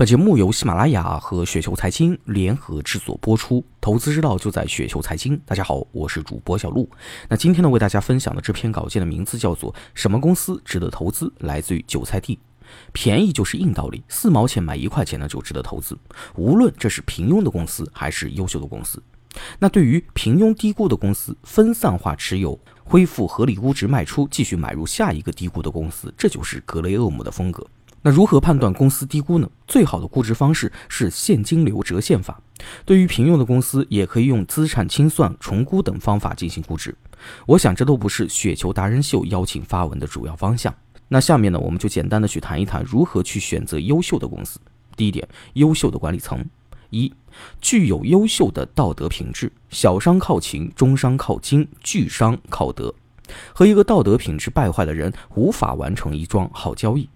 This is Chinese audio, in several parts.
本节目由喜马拉雅和雪球财经联合制作播出，投资之道就在雪球财经。大家好，我是主播小璐。那今天呢，为大家分享的这篇稿件的名字叫做《什么公司值得投资》，来自于韭菜地。便宜就是硬道理，四毛钱买一块钱呢就值得投资。无论这是平庸的公司还是优秀的公司，那对于平庸低估的公司，分散化持有，恢复合理估值卖出，继续买入下一个低估的公司，这就是格雷厄姆的风格。那如何判断公司低估呢？最好的估值方式是现金流折现法。对于平庸的公司，也可以用资产清算、重估等方法进行估值。我想这都不是雪球达人秀邀请发文的主要方向。那下面呢，我们就简单的去谈一谈如何去选择优秀的公司。第一点，优秀的管理层。一，具有优秀的道德品质。小商靠情，中商靠精，巨商靠德。和一个道德品质败坏的人，无法完成一桩好交易。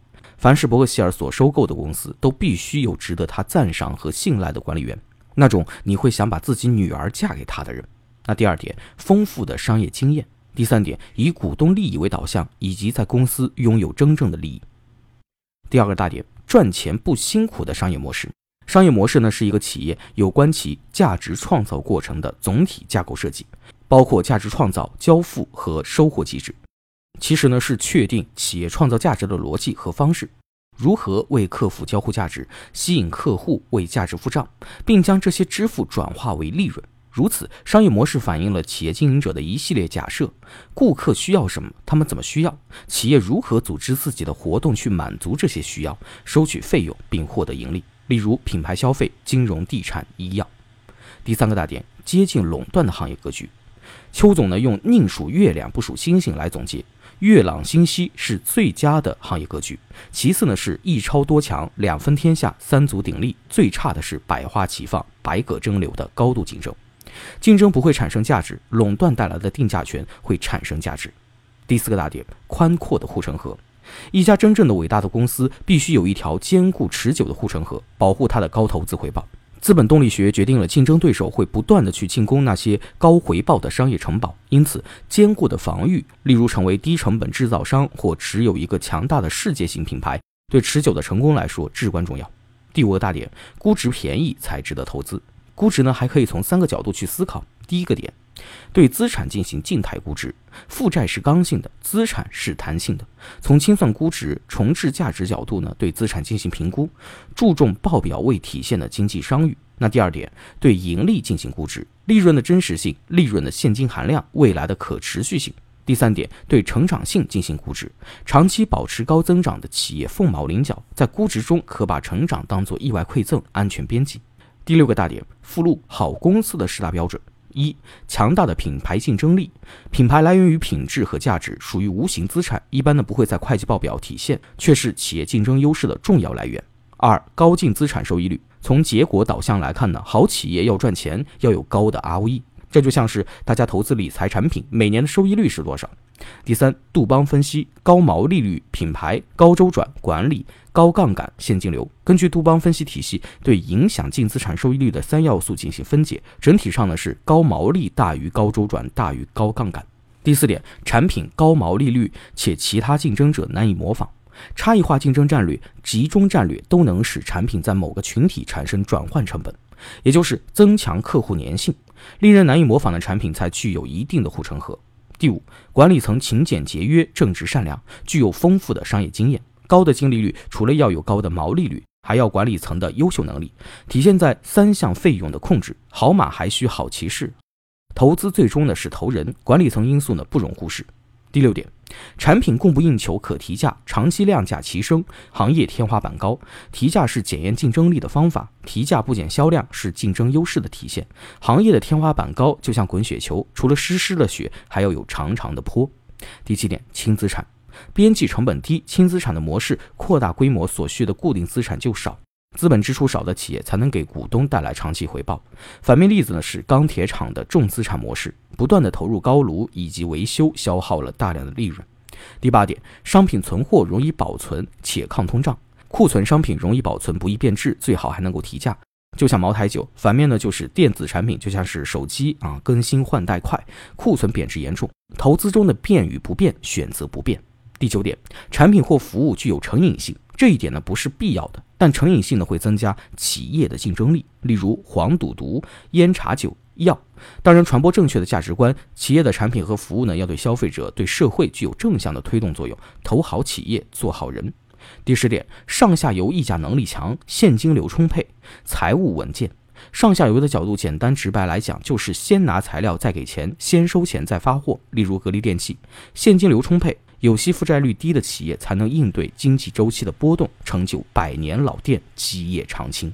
凡是伯克希尔所收购的公司，都必须有值得他赞赏和信赖的管理员，那种你会想把自己女儿嫁给他的人。那第二点，丰富的商业经验；第三点，以股东利益为导向，以及在公司拥有真正的利益。第二个大点，赚钱不辛苦的商业模式。商业模式呢，是一个企业有关其价值创造过程的总体架构设计，包括价值创造、交付和收获机制。其实呢，是确定企业创造价值的逻辑和方式，如何为客户交互价值，吸引客户为价值付账，并将这些支付转化为利润。如此，商业模式反映了企业经营者的一系列假设：顾客需要什么，他们怎么需要，企业如何组织自己的活动去满足这些需要，收取费用并获得盈利。例如，品牌消费、金融、地产、医药。第三个大点，接近垄断的行业格局。邱总呢，用宁数月亮不数星星来总结。月朗星稀是最佳的行业格局，其次呢是一超多强，两分天下，三足鼎立，最差的是百花齐放，百舸争流的高度竞争。竞争不会产生价值，垄断带来的定价权会产生价值。第四个大点，宽阔的护城河。一家真正的伟大的公司必须有一条坚固持久的护城河，保护它的高投资回报。资本动力学决定了竞争对手会不断的去进攻那些高回报的商业城堡，因此坚固的防御，例如成为低成本制造商或持有一个强大的世界型品牌，对持久的成功来说至关重要。第五个大点，估值便宜才值得投资。估值呢还可以从三个角度去思考。第一个点。对资产进行静态估值，负债是刚性的，资产是弹性的。从清算估值、重置价值角度呢，对资产进行评估，注重报表未体现的经济商誉。那第二点，对盈利进行估值，利润的真实性、利润的现金含量、未来的可持续性。第三点，对成长性进行估值，长期保持高增长的企业凤毛麟角，在估值中可把成长当作意外馈赠、安全边际。第六个大点，附录好公司的十大标准。一强大的品牌竞争力，品牌来源于品质和价值，属于无形资产，一般呢不会在会计报表体现，却是企业竞争优势的重要来源。二高净资产收益率，从结果导向来看呢，好企业要赚钱要有高的 ROE，这就像是大家投资理财产品，每年的收益率是多少？第三杜邦分析高毛利率品牌高周转管理。高杠杆现金流，根据杜邦分析体系对影响净资产收益率的三要素进行分解，整体上呢是高毛利大于高周转大于高杠杆。第四点，产品高毛利率且其他竞争者难以模仿，差异化竞争战略、集中战略都能使产品在某个群体产生转换成本，也就是增强客户粘性。令人难以模仿的产品才具有一定的护城河。第五，管理层勤俭节约、正直善良，具有丰富的商业经验。高的净利率，除了要有高的毛利率，还要管理层的优秀能力，体现在三项费用的控制。好马还需好骑士，投资最终呢是投人，管理层因素呢不容忽视。第六点，产品供不应求可提价，长期量价齐升，行业天花板高，提价是检验竞争力的方法，提价不减销量是竞争优势的体现。行业的天花板高，就像滚雪球，除了湿湿的雪，还要有长长的坡。第七点，轻资产。边际成本低、轻资产的模式，扩大规模所需的固定资产就少，资本支出少的企业才能给股东带来长期回报。反面例子呢是钢铁厂的重资产模式，不断的投入高炉以及维修，消耗了大量的利润。第八点，商品存货容易保存且抗通胀，库存商品容易保存，不易变质，最好还能够提价。就像茅台酒，反面呢就是电子产品，就像是手机啊，更新换代快，库存贬值严重。投资中的变与不变，选择不变。第九点，产品或服务具有成瘾性，这一点呢不是必要的，但成瘾性呢会增加企业的竞争力。例如黄赌毒、烟茶酒、药。当然，传播正确的价值观，企业的产品和服务呢要对消费者、对社会具有正向的推动作用，投好企业，做好人。第十点，上下游议价能力强，现金流充沛，财务稳健。上下游的角度，简单直白来讲，就是先拿材料再给钱，先收钱再发货。例如格力电器，现金流充沛。有息负债率低的企业才能应对经济周期的波动，成就百年老店，基业长青。